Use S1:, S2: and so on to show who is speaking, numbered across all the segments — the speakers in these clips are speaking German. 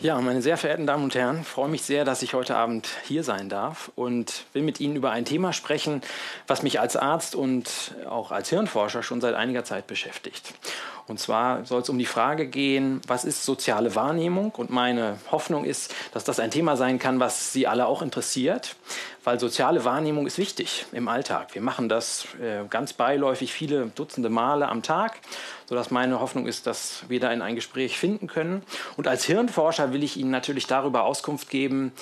S1: Ja, meine sehr verehrten Damen und Herren, freue mich sehr, dass ich heute Abend hier sein darf und will mit Ihnen über ein Thema sprechen, was mich als Arzt und auch als Hirnforscher schon seit einiger Zeit beschäftigt. Und zwar soll es um die Frage gehen, was ist soziale Wahrnehmung? Und meine Hoffnung ist, dass das ein Thema sein kann, was Sie alle auch interessiert, weil soziale Wahrnehmung ist wichtig im Alltag. Wir machen das äh, ganz beiläufig viele Dutzende Male am Tag, sodass meine Hoffnung ist, dass wir da in ein Gespräch finden können. Und als Hirnforscher will ich Ihnen natürlich darüber Auskunft geben,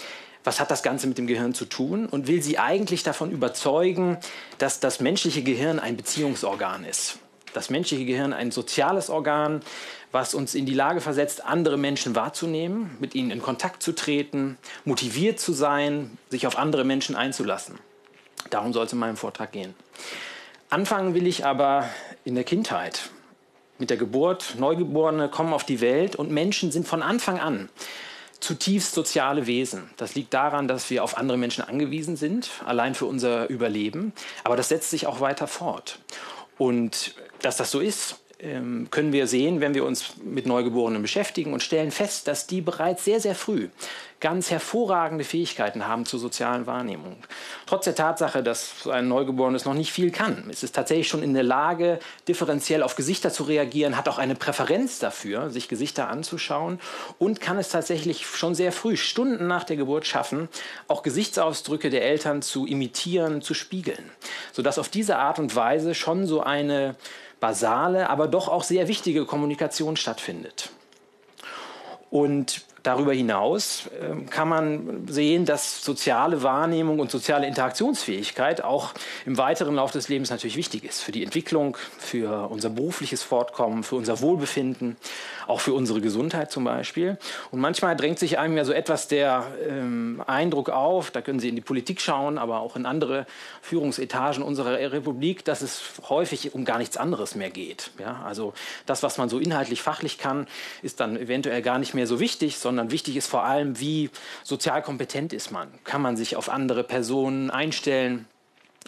S1: was hat das Ganze mit dem Gehirn zu tun und will Sie eigentlich davon überzeugen, dass das menschliche Gehirn ein Beziehungsorgan ist das menschliche Gehirn ein soziales Organ, was uns in die Lage versetzt, andere Menschen wahrzunehmen, mit ihnen in Kontakt zu treten, motiviert zu sein, sich auf andere Menschen einzulassen. Darum soll es in meinem Vortrag gehen. Anfangen will ich aber in der Kindheit. Mit der Geburt, Neugeborene kommen auf die Welt und Menschen sind von Anfang an zutiefst soziale Wesen. Das liegt daran, dass wir auf andere Menschen angewiesen sind, allein für unser Überleben. Aber das setzt sich auch weiter fort. Und dass das so ist, ähm, können wir sehen, wenn wir uns mit Neugeborenen beschäftigen und stellen fest, dass die bereits sehr, sehr früh ganz hervorragende Fähigkeiten haben zur sozialen Wahrnehmung. Trotz der Tatsache, dass ein Neugeborenes noch nicht viel kann, ist es tatsächlich schon in der Lage, differenziell auf Gesichter zu reagieren, hat auch eine Präferenz dafür, sich Gesichter anzuschauen und kann es tatsächlich schon sehr früh, Stunden nach der Geburt schaffen, auch Gesichtsausdrücke der Eltern zu imitieren, zu spiegeln, sodass auf diese Art und Weise schon so eine basale, aber doch auch sehr wichtige Kommunikation stattfindet. Und Darüber hinaus ähm, kann man sehen, dass soziale Wahrnehmung und soziale Interaktionsfähigkeit auch im weiteren Lauf des Lebens natürlich wichtig ist. Für die Entwicklung, für unser berufliches Fortkommen, für unser Wohlbefinden, auch für unsere Gesundheit zum Beispiel. Und manchmal drängt sich einem ja so etwas der ähm, Eindruck auf, da können Sie in die Politik schauen, aber auch in andere Führungsetagen unserer Republik, dass es häufig um gar nichts anderes mehr geht. Ja? Also das, was man so inhaltlich, fachlich kann, ist dann eventuell gar nicht mehr so wichtig, sondern sondern wichtig ist vor allem, wie sozial kompetent ist man. Kann man sich auf andere Personen einstellen?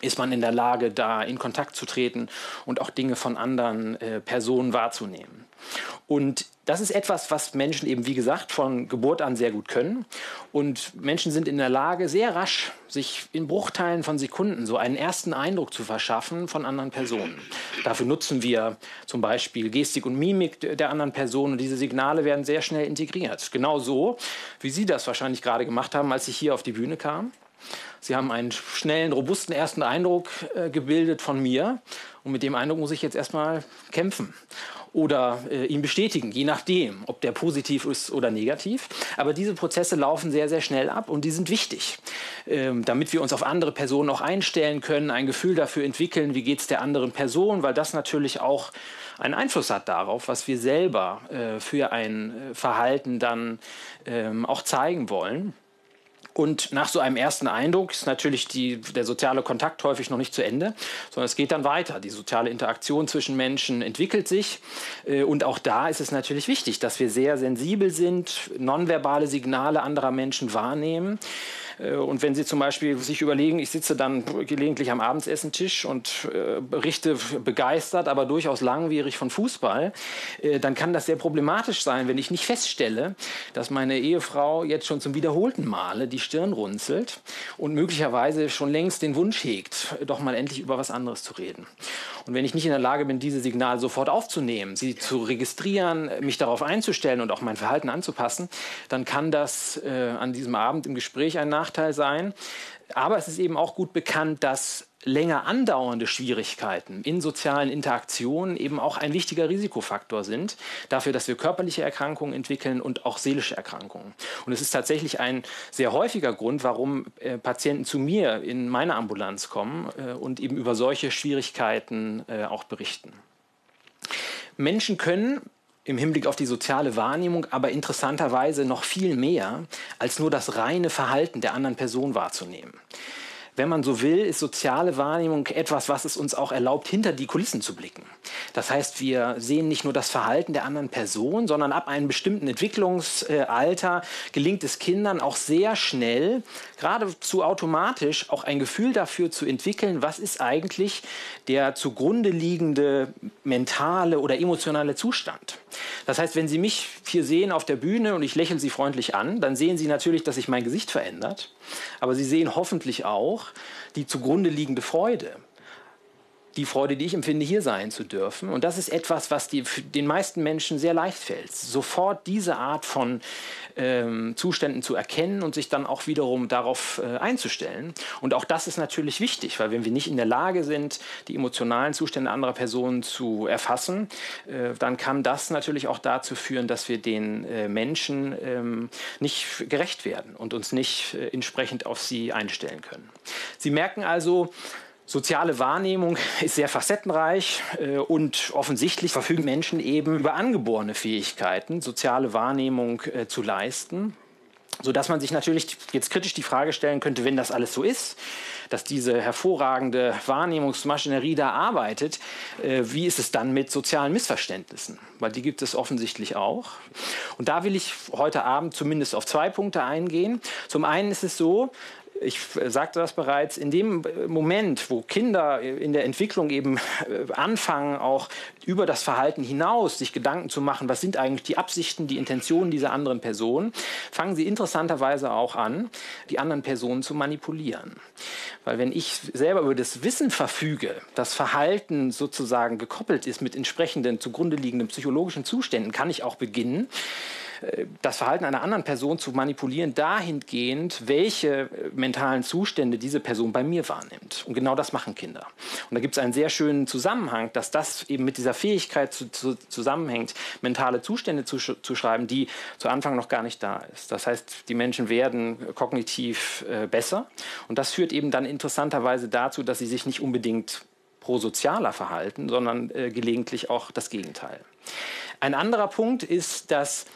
S1: Ist man in der Lage, da in Kontakt zu treten und auch Dinge von anderen äh, Personen wahrzunehmen? Und das ist etwas, was Menschen eben, wie gesagt, von Geburt an sehr gut können. Und Menschen sind in der Lage, sehr rasch sich in Bruchteilen von Sekunden so einen ersten Eindruck zu verschaffen von anderen Personen. Dafür nutzen wir zum Beispiel Gestik und Mimik der anderen Person und diese Signale werden sehr schnell integriert. Genau so, wie Sie das wahrscheinlich gerade gemacht haben, als ich hier auf die Bühne kam. Sie haben einen schnellen, robusten ersten Eindruck äh, gebildet von mir und mit dem Eindruck muss ich jetzt erstmal kämpfen oder äh, ihn bestätigen, je nachdem, ob der positiv ist oder negativ. Aber diese Prozesse laufen sehr, sehr schnell ab und die sind wichtig, ähm, damit wir uns auf andere Personen auch einstellen können, ein Gefühl dafür entwickeln, wie geht es der anderen Person, weil das natürlich auch einen Einfluss hat darauf, was wir selber äh, für ein äh, Verhalten dann ähm, auch zeigen wollen. Und nach so einem ersten Eindruck ist natürlich die, der soziale Kontakt häufig noch nicht zu Ende, sondern es geht dann weiter. Die soziale Interaktion zwischen Menschen entwickelt sich. Äh, und auch da ist es natürlich wichtig, dass wir sehr sensibel sind, nonverbale Signale anderer Menschen wahrnehmen. Äh, und wenn Sie zum Beispiel sich überlegen, ich sitze dann gelegentlich am Abendsessentisch und äh, berichte begeistert, aber durchaus langwierig von Fußball, äh, dann kann das sehr problematisch sein, wenn ich nicht feststelle, dass meine Ehefrau jetzt schon zum wiederholten Male die Stirn runzelt und möglicherweise schon längst den Wunsch hegt, doch mal endlich über was anderes zu reden. Und wenn ich nicht in der Lage bin, diese Signale sofort aufzunehmen, sie zu registrieren, mich darauf einzustellen und auch mein Verhalten anzupassen, dann kann das äh, an diesem Abend im Gespräch ein Nachteil sein. Aber es ist eben auch gut bekannt, dass länger andauernde Schwierigkeiten in sozialen Interaktionen eben auch ein wichtiger Risikofaktor sind dafür, dass wir körperliche Erkrankungen entwickeln und auch seelische Erkrankungen. Und es ist tatsächlich ein sehr häufiger Grund, warum äh, Patienten zu mir in meine Ambulanz kommen äh, und eben über solche Schwierigkeiten äh, auch berichten. Menschen können im Hinblick auf die soziale Wahrnehmung aber interessanterweise noch viel mehr als nur das reine Verhalten der anderen Person wahrzunehmen. Wenn man so will, ist soziale Wahrnehmung etwas, was es uns auch erlaubt, hinter die Kulissen zu blicken. Das heißt, wir sehen nicht nur das Verhalten der anderen Person, sondern ab einem bestimmten Entwicklungsalter gelingt es Kindern auch sehr schnell, geradezu automatisch, auch ein Gefühl dafür zu entwickeln, was ist eigentlich der zugrunde liegende mentale oder emotionale Zustand. Das heißt, wenn Sie mich hier sehen auf der Bühne und ich lächle Sie freundlich an, dann sehen Sie natürlich, dass sich mein Gesicht verändert. Aber Sie sehen hoffentlich auch die zugrunde liegende Freude die Freude, die ich empfinde, hier sein zu dürfen. Und das ist etwas, was die, den meisten Menschen sehr leicht fällt, sofort diese Art von ähm, Zuständen zu erkennen und sich dann auch wiederum darauf äh, einzustellen. Und auch das ist natürlich wichtig, weil wenn wir nicht in der Lage sind, die emotionalen Zustände anderer Personen zu erfassen, äh, dann kann das natürlich auch dazu führen, dass wir den äh, Menschen ähm, nicht gerecht werden und uns nicht äh, entsprechend auf sie einstellen können. Sie merken also, Soziale Wahrnehmung ist sehr facettenreich äh, und offensichtlich verfügen Menschen eben über angeborene Fähigkeiten, soziale Wahrnehmung äh, zu leisten sodass man sich natürlich jetzt kritisch die Frage stellen könnte, wenn das alles so ist, dass diese hervorragende Wahrnehmungsmaschinerie da arbeitet, äh, wie ist es dann mit sozialen Missverständnissen? Weil die gibt es offensichtlich auch. Und da will ich heute Abend zumindest auf zwei Punkte eingehen. Zum einen ist es so, ich sagte das bereits, in dem Moment, wo Kinder in der Entwicklung eben äh, anfangen, auch über das Verhalten hinaus sich Gedanken zu machen, was sind eigentlich die Absichten, die Intentionen dieser anderen Person, fangen sie interessanterweise auch an, die anderen Personen zu manipulieren. Weil wenn ich selber über das Wissen verfüge, das Verhalten sozusagen gekoppelt ist mit entsprechenden zugrunde liegenden psychologischen Zuständen, kann ich auch beginnen, das Verhalten einer anderen Person zu manipulieren, dahingehend, welche äh, mentalen Zustände diese Person bei mir wahrnimmt. Und genau das machen Kinder. Und da gibt es einen sehr schönen Zusammenhang, dass das eben mit dieser Fähigkeit zu, zu, zusammenhängt, mentale Zustände zu, zu schreiben, die zu Anfang noch gar nicht da ist. Das heißt, die Menschen werden kognitiv äh, besser. Und das führt eben dann interessanterweise dazu, dass sie sich nicht unbedingt prosozialer verhalten, sondern äh, gelegentlich auch das Gegenteil. Ein anderer Punkt ist, dass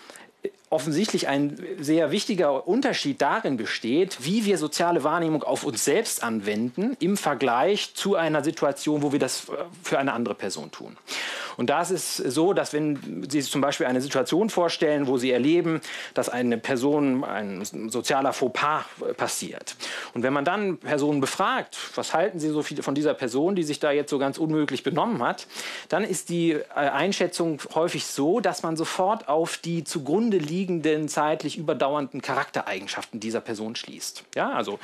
S1: offensichtlich ein sehr wichtiger Unterschied darin besteht, wie wir soziale Wahrnehmung auf uns selbst anwenden im Vergleich zu einer Situation, wo wir das äh, für eine andere Person tun. Und da ist es so, dass wenn Sie sich zum Beispiel eine Situation vorstellen, wo Sie erleben, dass eine Person, ein sozialer Fauxpas passiert. Und wenn man dann Personen befragt, was halten Sie so viel von dieser Person, die sich da jetzt so ganz unmöglich benommen hat, dann ist die äh, Einschätzung häufig so, dass man sofort auf die zugrunde liegenden, zeitlich überdauernden Charaktereigenschaften dieser Person schließt. Ja, also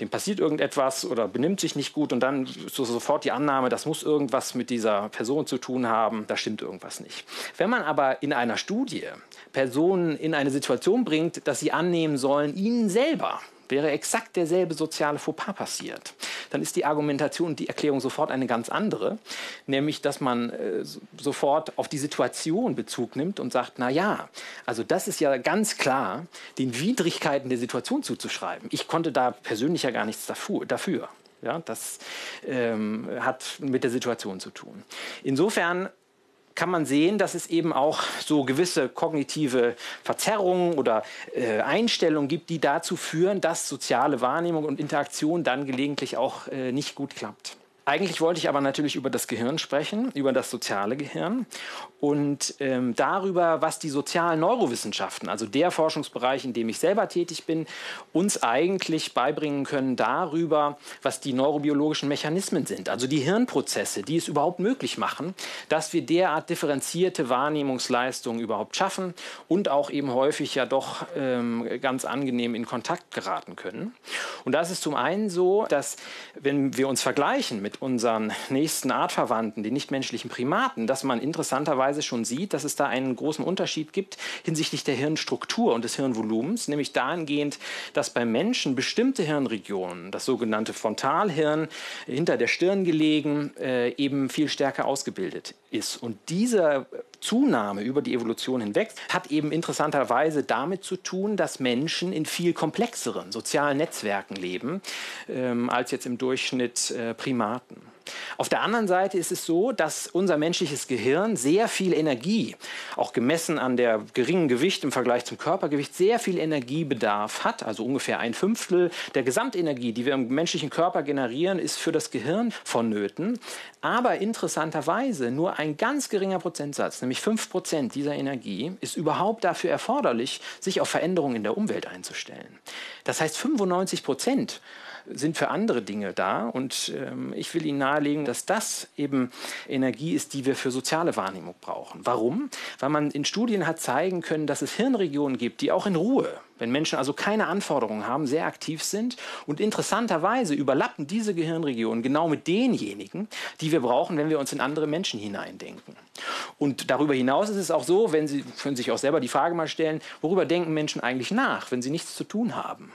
S1: dem passiert irgendetwas oder benimmt sich nicht gut und dann ist so sofort die Annahme, das muss irgendwas mit dieser Person zu tun haben haben, da stimmt irgendwas nicht. Wenn man aber in einer Studie Personen in eine Situation bringt, dass sie annehmen sollen, ihnen selber wäre exakt derselbe soziale Fauxpas passiert, dann ist die Argumentation und die Erklärung sofort eine ganz andere, nämlich dass man äh, sofort auf die Situation Bezug nimmt und sagt, na ja, also das ist ja ganz klar den Widrigkeiten der Situation zuzuschreiben. Ich konnte da persönlich ja gar nichts dafür. Ja, das ähm, hat mit der Situation zu tun. Insofern kann man sehen, dass es eben auch so gewisse kognitive Verzerrungen oder äh, Einstellungen gibt, die dazu führen, dass soziale Wahrnehmung und Interaktion dann gelegentlich auch äh, nicht gut klappt. Eigentlich wollte ich aber natürlich über das Gehirn sprechen, über das soziale Gehirn und ähm, darüber, was die sozialen Neurowissenschaften, also der Forschungsbereich, in dem ich selber tätig bin, uns eigentlich beibringen können darüber, was die neurobiologischen Mechanismen sind, also die Hirnprozesse, die es überhaupt möglich machen, dass wir derart differenzierte Wahrnehmungsleistungen überhaupt schaffen und auch eben häufig ja doch ähm, ganz angenehm in Kontakt geraten können. Und das ist zum einen so, dass wenn wir uns vergleichen mit unseren nächsten Artverwandten, die nichtmenschlichen Primaten, dass man interessanterweise schon sieht, dass es da einen großen Unterschied gibt hinsichtlich der Hirnstruktur und des Hirnvolumens, nämlich dahingehend, dass bei Menschen bestimmte Hirnregionen, das sogenannte Frontalhirn, hinter der Stirn gelegen, äh, eben viel stärker ausgebildet ist. Und diese Zunahme über die Evolution hinweg hat eben interessanterweise damit zu tun, dass Menschen in viel komplexeren sozialen Netzwerken leben ähm, als jetzt im Durchschnitt äh, Primaten. Auf der anderen Seite ist es so, dass unser menschliches Gehirn sehr viel Energie, auch gemessen an der geringen Gewicht im Vergleich zum Körpergewicht, sehr viel Energiebedarf hat. Also ungefähr ein Fünftel der Gesamtenergie, die wir im menschlichen Körper generieren, ist für das Gehirn vonnöten. Aber interessanterweise nur ein ganz geringer Prozentsatz, nämlich 5 Prozent dieser Energie, ist überhaupt dafür erforderlich, sich auf Veränderungen in der Umwelt einzustellen. Das heißt, 95 Prozent sind für andere Dinge da. Und ähm, ich will Ihnen nahelegen, dass das eben Energie ist, die wir für soziale Wahrnehmung brauchen. Warum? Weil man in Studien hat zeigen können, dass es Hirnregionen gibt, die auch in Ruhe, wenn Menschen also keine Anforderungen haben, sehr aktiv sind. Und interessanterweise überlappen diese Gehirnregionen genau mit denjenigen, die wir brauchen, wenn wir uns in andere Menschen hineindenken. Und darüber hinaus ist es auch so, wenn Sie können sich auch selber die Frage mal stellen, worüber denken Menschen eigentlich nach, wenn sie nichts zu tun haben?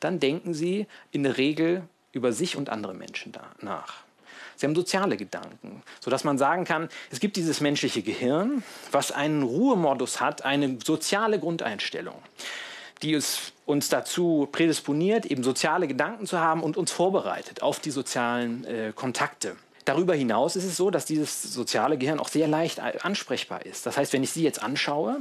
S1: Dann denken sie in der Regel über sich und andere Menschen nach. Sie haben soziale Gedanken, sodass man sagen kann, es gibt dieses menschliche Gehirn, was einen Ruhemodus hat, eine soziale Grundeinstellung, die es uns dazu prädisponiert, eben soziale Gedanken zu haben und uns vorbereitet auf die sozialen äh, Kontakte. Darüber hinaus ist es so, dass dieses soziale Gehirn auch sehr leicht ansprechbar ist. Das heißt, wenn ich Sie jetzt anschaue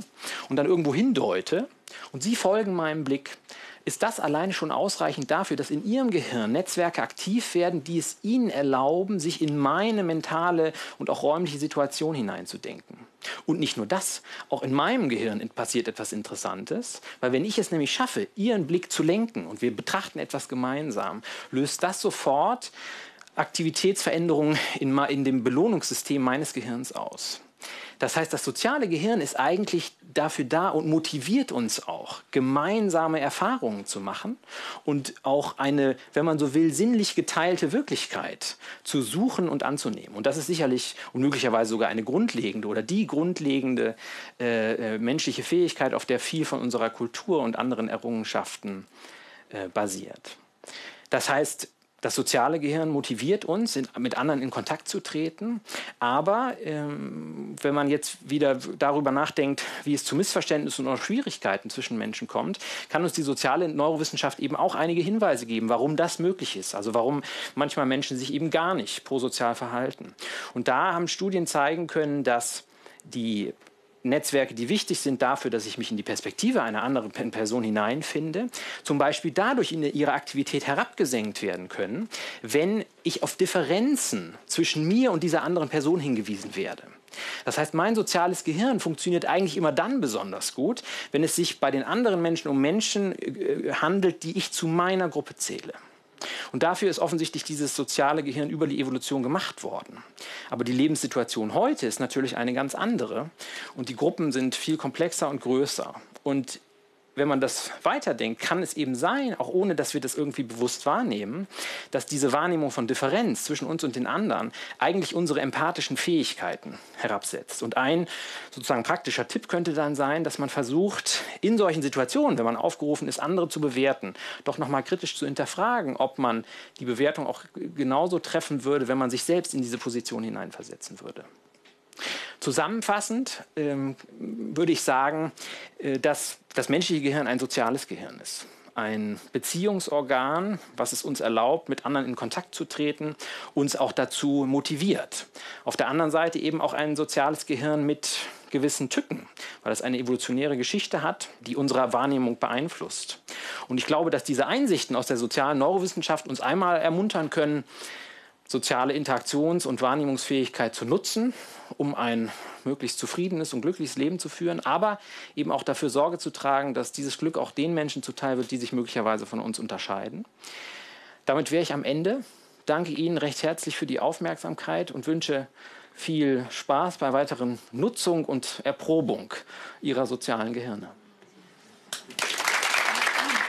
S1: und dann irgendwo hindeute und Sie folgen meinem Blick, ist das allein schon ausreichend dafür, dass in Ihrem Gehirn Netzwerke aktiv werden, die es Ihnen erlauben, sich in meine mentale und auch räumliche Situation hineinzudenken. Und nicht nur das, auch in meinem Gehirn passiert etwas Interessantes, weil wenn ich es nämlich schaffe, Ihren Blick zu lenken und wir betrachten etwas gemeinsam, löst das sofort Aktivitätsveränderungen in, in dem Belohnungssystem meines Gehirns aus. Das heißt, das soziale Gehirn ist eigentlich dafür da und motiviert uns auch, gemeinsame Erfahrungen zu machen und auch eine, wenn man so will, sinnlich geteilte Wirklichkeit zu suchen und anzunehmen. Und das ist sicherlich und möglicherweise sogar eine grundlegende oder die grundlegende äh, äh menschliche Fähigkeit, auf der viel von unserer Kultur und anderen Errungenschaften äh, basiert. Das heißt, das soziale Gehirn motiviert uns, mit anderen in Kontakt zu treten. Aber ähm, wenn man jetzt wieder darüber nachdenkt, wie es zu Missverständnissen und Schwierigkeiten zwischen Menschen kommt, kann uns die soziale Neurowissenschaft eben auch einige Hinweise geben, warum das möglich ist. Also warum manchmal Menschen sich eben gar nicht prosozial verhalten. Und da haben Studien zeigen können, dass die Netzwerke, die wichtig sind dafür, dass ich mich in die Perspektive einer anderen Person hineinfinde, zum Beispiel dadurch in ihre Aktivität herabgesenkt werden können, wenn ich auf Differenzen zwischen mir und dieser anderen Person hingewiesen werde. Das heißt, mein soziales Gehirn funktioniert eigentlich immer dann besonders gut, wenn es sich bei den anderen Menschen um Menschen äh, handelt, die ich zu meiner Gruppe zähle. Und dafür ist offensichtlich dieses soziale Gehirn über die Evolution gemacht worden. Aber die Lebenssituation heute ist natürlich eine ganz andere und die Gruppen sind viel komplexer und größer. Und wenn man das weiterdenkt, kann es eben sein, auch ohne dass wir das irgendwie bewusst wahrnehmen, dass diese Wahrnehmung von Differenz zwischen uns und den anderen eigentlich unsere empathischen Fähigkeiten herabsetzt. Und ein sozusagen praktischer Tipp könnte dann sein, dass man versucht, in solchen Situationen, wenn man aufgerufen ist, andere zu bewerten, doch nochmal kritisch zu hinterfragen, ob man die Bewertung auch genauso treffen würde, wenn man sich selbst in diese Position hineinversetzen würde. Zusammenfassend ähm, würde ich sagen, äh, dass das menschliche Gehirn ein soziales Gehirn ist. Ein Beziehungsorgan, was es uns erlaubt, mit anderen in Kontakt zu treten, uns auch dazu motiviert. Auf der anderen Seite eben auch ein soziales Gehirn mit gewissen Tücken, weil es eine evolutionäre Geschichte hat, die unsere Wahrnehmung beeinflusst. Und ich glaube, dass diese Einsichten aus der sozialen Neurowissenschaft uns einmal ermuntern können, soziale Interaktions- und Wahrnehmungsfähigkeit zu nutzen, um ein möglichst zufriedenes und glückliches Leben zu führen, aber eben auch dafür Sorge zu tragen, dass dieses Glück auch den Menschen zuteil wird, die sich möglicherweise von uns unterscheiden. Damit wäre ich am Ende. Danke Ihnen recht herzlich für die Aufmerksamkeit und wünsche viel Spaß bei weiteren Nutzung und Erprobung Ihrer sozialen Gehirne.